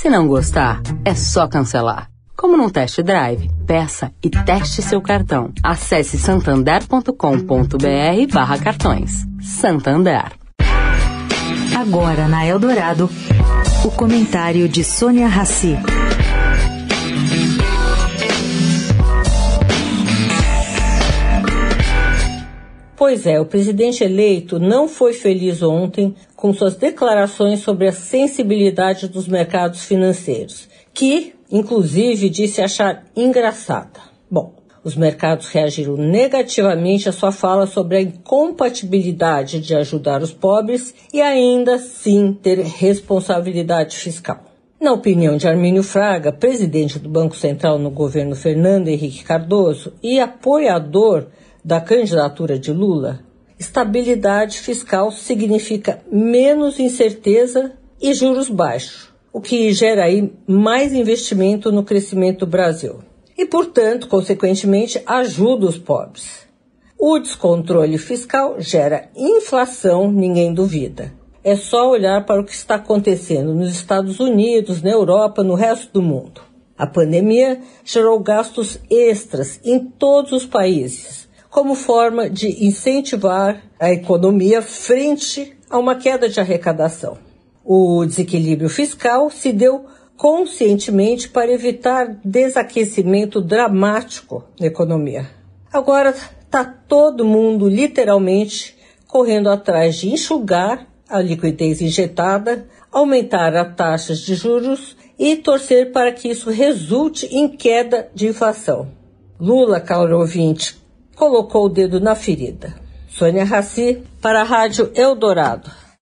Se não gostar, é só cancelar. Como num test drive, peça e teste seu cartão. Acesse santander.com.br barra cartões. Santander. Agora na Eldorado, o comentário de Sônia Rassi. Pois é, o presidente eleito não foi feliz ontem com suas declarações sobre a sensibilidade dos mercados financeiros, que, inclusive, disse achar engraçada. Bom, os mercados reagiram negativamente à sua fala sobre a incompatibilidade de ajudar os pobres e ainda sim ter responsabilidade fiscal. Na opinião de Armínio Fraga, presidente do Banco Central no governo Fernando Henrique Cardoso e apoiador da candidatura de Lula, estabilidade fiscal significa menos incerteza e juros baixos, o que gera aí mais investimento no crescimento do Brasil e, portanto, consequentemente, ajuda os pobres. O descontrole fiscal gera inflação, ninguém duvida. É só olhar para o que está acontecendo nos Estados Unidos, na Europa, no resto do mundo. A pandemia gerou gastos extras em todos os países, como forma de incentivar a economia frente a uma queda de arrecadação. O desequilíbrio fiscal se deu conscientemente para evitar desaquecimento dramático na economia. Agora está todo mundo literalmente correndo atrás de enxugar a liquidez injetada, aumentar as taxas de juros e torcer para que isso resulte em queda de inflação. Lula, caro ouvinte, colocou o dedo na ferida. Sônia Raci, para a Rádio Eldorado.